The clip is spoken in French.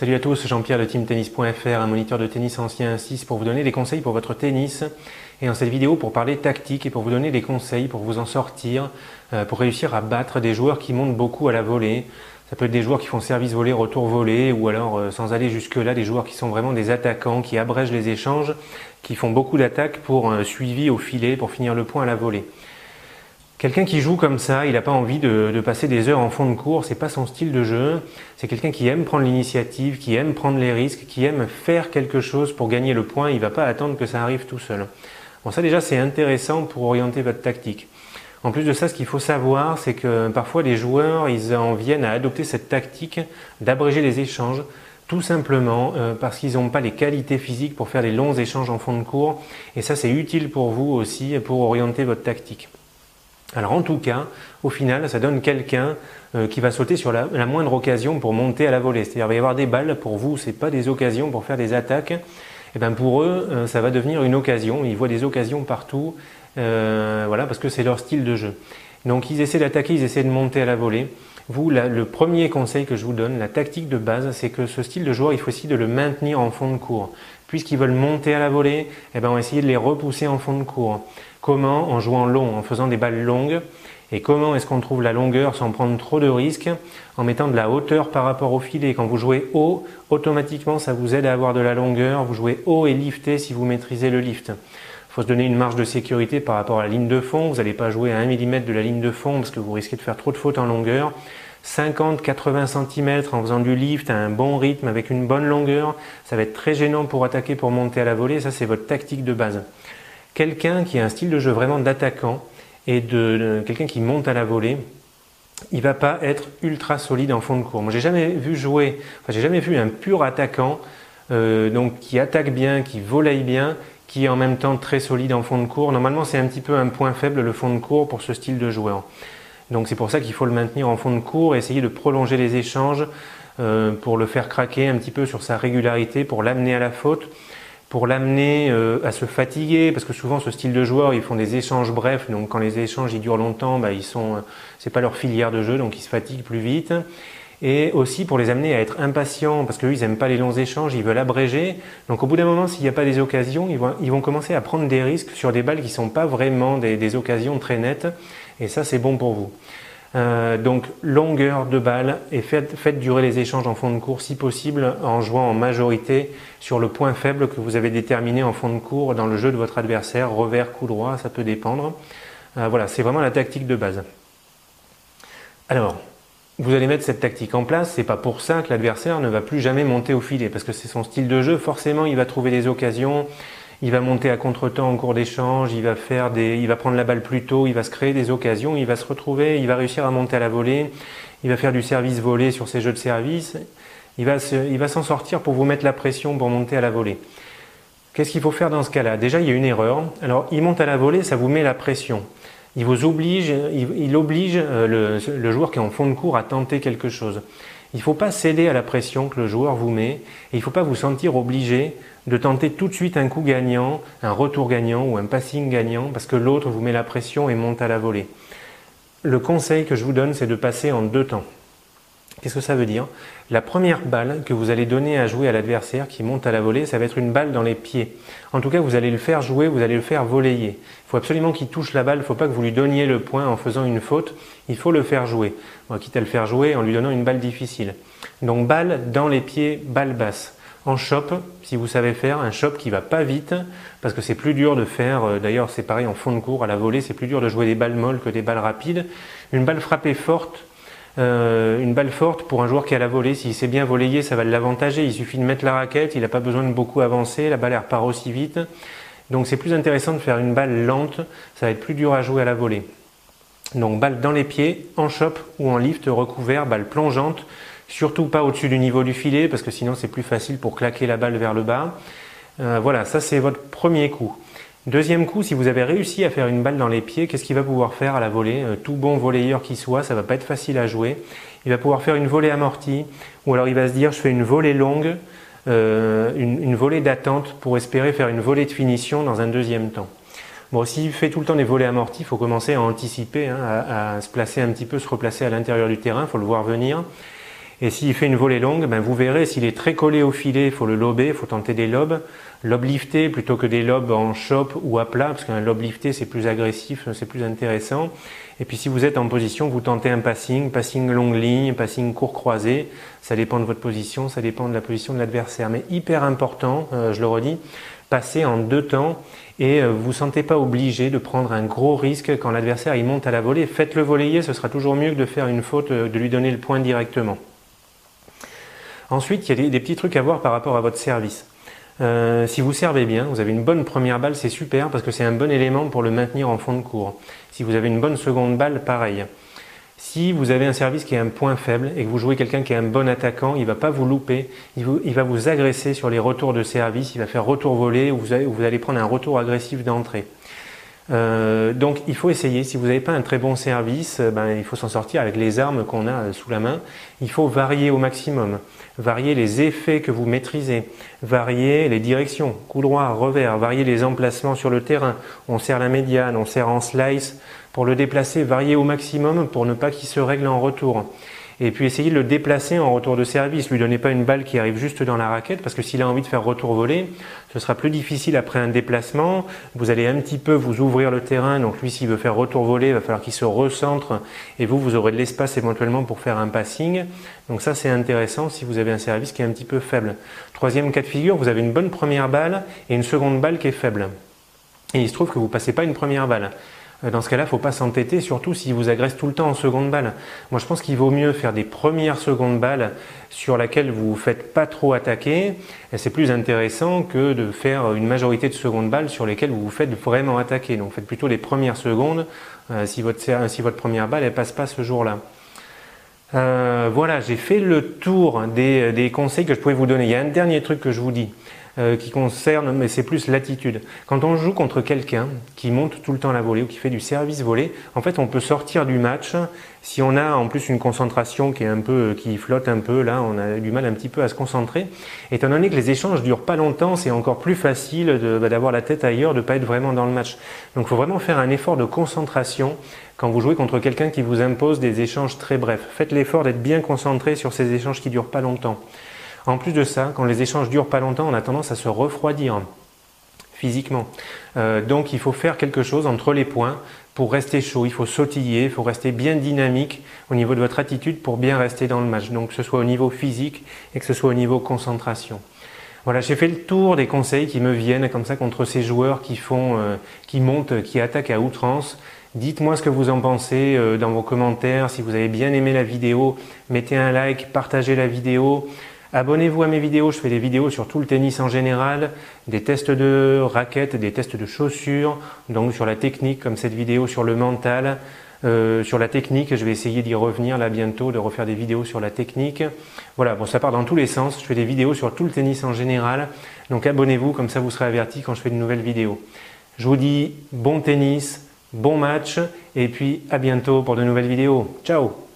Salut à tous, Jean-Pierre de teamtennis.fr, un moniteur de tennis ancien 6 pour vous donner des conseils pour votre tennis. Et dans cette vidéo pour parler tactique et pour vous donner des conseils pour vous en sortir, euh, pour réussir à battre des joueurs qui montent beaucoup à la volée. Ça peut être des joueurs qui font service volé, retour volé, ou alors euh, sans aller jusque-là, des joueurs qui sont vraiment des attaquants, qui abrègent les échanges, qui font beaucoup d'attaques pour un suivi au filet, pour finir le point à la volée. Quelqu'un qui joue comme ça, il n'a pas envie de, passer des heures en fond de cours, c'est pas son style de jeu. C'est quelqu'un qui aime prendre l'initiative, qui aime prendre les risques, qui aime faire quelque chose pour gagner le point. Il va pas attendre que ça arrive tout seul. Bon, ça déjà c'est intéressant pour orienter votre tactique. En plus de ça, ce qu'il faut savoir, c'est que parfois les joueurs, ils en viennent à adopter cette tactique d'abréger les échanges, tout simplement euh, parce qu'ils n'ont pas les qualités physiques pour faire les longs échanges en fond de cours. Et ça, c'est utile pour vous aussi pour orienter votre tactique. Alors en tout cas, au final, ça donne quelqu'un euh, qui va sauter sur la, moindre occasion pour monter à la volée. C'est-à-dire il va y avoir des balles pour vous, c'est pas des occasions pour faire des attaques. Et eh ben pour eux, euh, ça va devenir une occasion. Ils voient des occasions partout, euh, voilà, parce que c'est leur style de jeu. Donc ils essaient d'attaquer, ils essaient de monter à la volée. Vous, le premier conseil que je vous donne, la tactique de base, c'est que ce style de joueur, il faut aussi de le maintenir en fond de cours. Puisqu'ils veulent monter à la volée, eh ben on va essayer de les repousser en fond de cours. Comment En jouant long, en faisant des balles longues. Et comment est-ce qu'on trouve la longueur sans prendre trop de risques En mettant de la hauteur par rapport au filet. Quand vous jouez haut, automatiquement ça vous aide à avoir de la longueur. Vous jouez haut et lifté si vous maîtrisez le lift. Il faut se donner une marge de sécurité par rapport à la ligne de fond. Vous n'allez pas jouer à 1 mm de la ligne de fond parce que vous risquez de faire trop de fautes en longueur. 50-80 cm en faisant du lift à un bon rythme avec une bonne longueur, ça va être très gênant pour attaquer, pour monter à la volée. Ça, c'est votre tactique de base. Quelqu'un qui a un style de jeu vraiment d'attaquant et de, quelqu'un qui monte à la volée, il va pas être ultra solide en fond de cours. Moi, j'ai jamais vu jouer, enfin, j'ai jamais vu un pur attaquant euh, donc qui attaque bien, qui volaille bien, qui est en même temps très solide en fond de cours. Normalement, c'est un petit peu un point faible le fond de cours pour ce style de joueur. Donc c'est pour ça qu'il faut le maintenir en fond de cours, essayer de prolonger les échanges euh, pour le faire craquer un petit peu sur sa régularité, pour l'amener à la faute, pour l'amener euh, à se fatiguer, parce que souvent ce style de joueur, ils font des échanges brefs, donc quand les échanges ils durent longtemps, bah, ils sont, euh, c'est pas leur filière de jeu, donc ils se fatiguent plus vite et aussi pour les amener à être impatients, parce qu'eux, ils n'aiment pas les longs échanges, ils veulent abréger. Donc au bout d'un moment, s'il n'y a pas des occasions, ils vont, ils vont commencer à prendre des risques sur des balles qui ne sont pas vraiment des, des, occasions très nettes, et ça, c'est bon pour vous. Euh, donc longueur de balle et faites, faites, durer les échanges en fond de cours si possible en jouant en majorité sur le point faible que vous avez déterminé en fond de cours dans le jeu de votre adversaire, revers, coup droit, ça peut dépendre. Euh, voilà, c'est vraiment la tactique de base. Alors, vous allez mettre cette tactique en place, c'est pas pour ça que l'adversaire ne va plus jamais monter au filet, parce que c'est son style de jeu, forcément il va trouver des occasions, il va monter à contre-temps en cours d'échange, il va prendre la balle plus tôt, il va se créer des occasions, il va se retrouver, il va réussir à monter à la volée, il va faire du service volé sur ses jeux de service, il va il va s'en sortir pour vous mettre la pression pour monter à la volée. Qu'est-ce qu'il faut faire dans ce cas-là? Déjà, il y a une erreur. Alors, il monte à la volée, ça vous met la pression il vous oblige, il, oblige euh, le, joueur qui est en fond de cours à tenter quelque chose. Il ne faut pas céder à la pression que le joueur vous met et il ne faut pas vous sentir obligé de tenter tout de suite un coup gagnant, un retour gagnant ou un passing gagnant parce que l'autre vous met la pression et monte à la volée. Le conseil que je vous donne, c'est de passer en deux temps. Qu'est-ce que ça veut dire? La première balle que vous allez donner à jouer à l'adversaire qui monte à la volée, ça va être une balle dans les pieds. En tout cas, vous allez le faire jouer, vous allez le faire voler. Il faut absolument qu'il touche la balle, il ne faut pas que vous lui donniez le point en faisant une faute, il faut le faire jouer. quitte à le faire jouer en lui donnant une balle difficile. Donc balle dans les pieds, balle basse. En chop, si vous savez faire, un chop qui va pas vite, parce que c'est plus dur de faire, euh, d'ailleurs c'est pareil en fond de cours, à la volée, c'est plus dur de jouer des balles molles que des balles rapides. Une balle frappée forte, euh, une balle forte pour un joueur qui a la volée, s'il sait bien voler, ça va l'avantager. Il suffit de mettre la raquette, il n'a pas besoin de beaucoup avancer, la balle repart aussi vite. Donc c'est plus intéressant de faire une balle lente, ça va être plus dur à jouer à la volée. Donc balle dans les pieds, en chop ou en lift recouvert, balle plongeante, surtout pas au-dessus du niveau du filet parce que sinon c'est plus facile pour claquer la balle vers le bas. Euh, voilà, ça c'est votre premier coup. Deuxième coup, si vous avez réussi à faire une balle dans les pieds, qu'est-ce qu'il va pouvoir faire à la volée euh, Tout bon volleyeur qui soit, ça va pas être facile à jouer. Il va pouvoir faire une volée amortie, ou alors il va se dire je fais une volée longue, euh, une, volée d'attente pour espérer faire une volée de finition dans un deuxième temps. Bon, s'il fait tout le temps des volées amorties, il faut commencer à anticiper, hein, à, se placer un petit peu, se replacer à l'intérieur du terrain, il faut le voir venir. Et s'il fait une volée longue, ben vous verrez, s'il est très collé au filet, il faut le lober, il faut tenter des lobes. Lob lifté plutôt que des lobes en chop ou à plat, parce qu'un lob lifté c'est plus agressif, c'est plus intéressant. Et puis si vous êtes en position, vous tentez un passing, passing longue ligne, passing court croisé. Ça dépend de votre position, ça dépend de la position de l'adversaire. Mais hyper important, euh, je le redis, passer en deux temps et euh, vous ne sentez pas obligé de prendre un gros risque quand l'adversaire il monte à la volée. Faites-le voler, ce sera toujours mieux que de faire une faute, euh, de lui donner le point directement. Ensuite, il y a des, petits trucs à voir par rapport à votre service. Euh, si vous servez bien, vous avez une bonne première balle, c'est super parce que c'est un bon élément pour le maintenir en fond de cours. Si vous avez une bonne seconde balle, pareil. Si vous avez un service qui est un point faible et que vous jouez quelqu'un qui est un bon attaquant, il va pas vous louper, il, va vous agresser sur les retours de service, il va faire retour volé ou vous allez prendre un retour agressif d'entrée. Euh, donc il faut essayer, si vous n'avez pas un très bon service, euh, ben, il faut s'en sortir avec les armes qu'on a euh, sous la main. Il faut varier au maximum, varier les effets que vous maîtrisez, varier les directions, coup droit, revers, varier les emplacements sur le terrain. On sert la médiane, on sert en slice. Pour le déplacer, varier au maximum pour ne pas qu'il se règle en retour et puis essayer de le déplacer en retour de service. Lui donnez pas une balle qui arrive juste dans la raquette parce que s'il a envie de faire retour volé, ce sera plus difficile après un déplacement. Vous allez un petit peu vous ouvrir le terrain. Donc lui, s'il veut faire retour volé, il va falloir qu'il se recentre et vous, vous aurez de l'espace éventuellement pour faire un passing. Donc ça, c'est intéressant si vous avez un service qui est un petit peu faible. Troisième cas de figure, vous avez une bonne première balle et une seconde balle qui est faible. Et il se trouve que vous passez pas une première balle. Euh, dans ce cas-là, il ne faut pas s'entêter, surtout s'il vous agresse tout le temps en seconde balle. Moi, je pense qu'il vaut mieux faire des premières secondes balles sur laquelle vous ne faites pas trop attaquer. C'est plus intéressant que de faire une majorité de secondes balles sur lesquelles vous vous faites vraiment attaquer. Donc, faites plutôt les premières secondes euh, si, votre, si votre première balle ne passe pas ce jour-là. Euh, voilà, j'ai fait le tour des, des conseils que je pouvais vous donner. Il y a un dernier truc que je vous dis. Euh, qui concerne, mais c'est plus l'attitude. Quand on joue contre quelqu'un qui monte tout le temps la volée ou qui fait du service volé, en fait, on peut sortir du match si on a en plus une concentration qui est un peu, qui flotte un peu. Là, on a du mal un petit peu à se concentrer. Étant donné que les échanges durent pas longtemps, c'est encore plus facile bah, d'avoir la tête ailleurs, de pas être vraiment dans le match. Donc, il faut vraiment faire un effort de concentration quand vous jouez contre quelqu'un qui vous impose des échanges très brefs. Faites l'effort d'être bien concentré sur ces échanges qui durent pas longtemps. En plus de ça, quand les échanges durent pas longtemps, on a tendance à se refroidir physiquement. Euh, donc il faut faire quelque chose entre les points pour rester chaud. Il faut sautiller, il faut rester bien dynamique au niveau de votre attitude pour bien rester dans le match. Donc que ce soit au niveau physique et que ce soit au niveau concentration. Voilà, j'ai fait le tour des conseils qui me viennent comme ça contre ces joueurs qui font, euh, qui montent, qui attaquent à outrance. Dites-moi ce que vous en pensez euh, dans vos commentaires. Si vous avez bien aimé la vidéo, mettez un like, partagez la vidéo. Abonnez-vous à mes vidéos, je fais des vidéos sur tout le tennis en général, des tests de raquettes, des tests de chaussures, donc sur la technique comme cette vidéo sur le mental, euh, sur la technique, je vais essayer d'y revenir là bientôt, de refaire des vidéos sur la technique. Voilà, bon ça part dans tous les sens, je fais des vidéos sur tout le tennis en général, donc abonnez-vous, comme ça vous serez averti quand je fais de nouvelles vidéos. Je vous dis bon tennis, bon match, et puis à bientôt pour de nouvelles vidéos. Ciao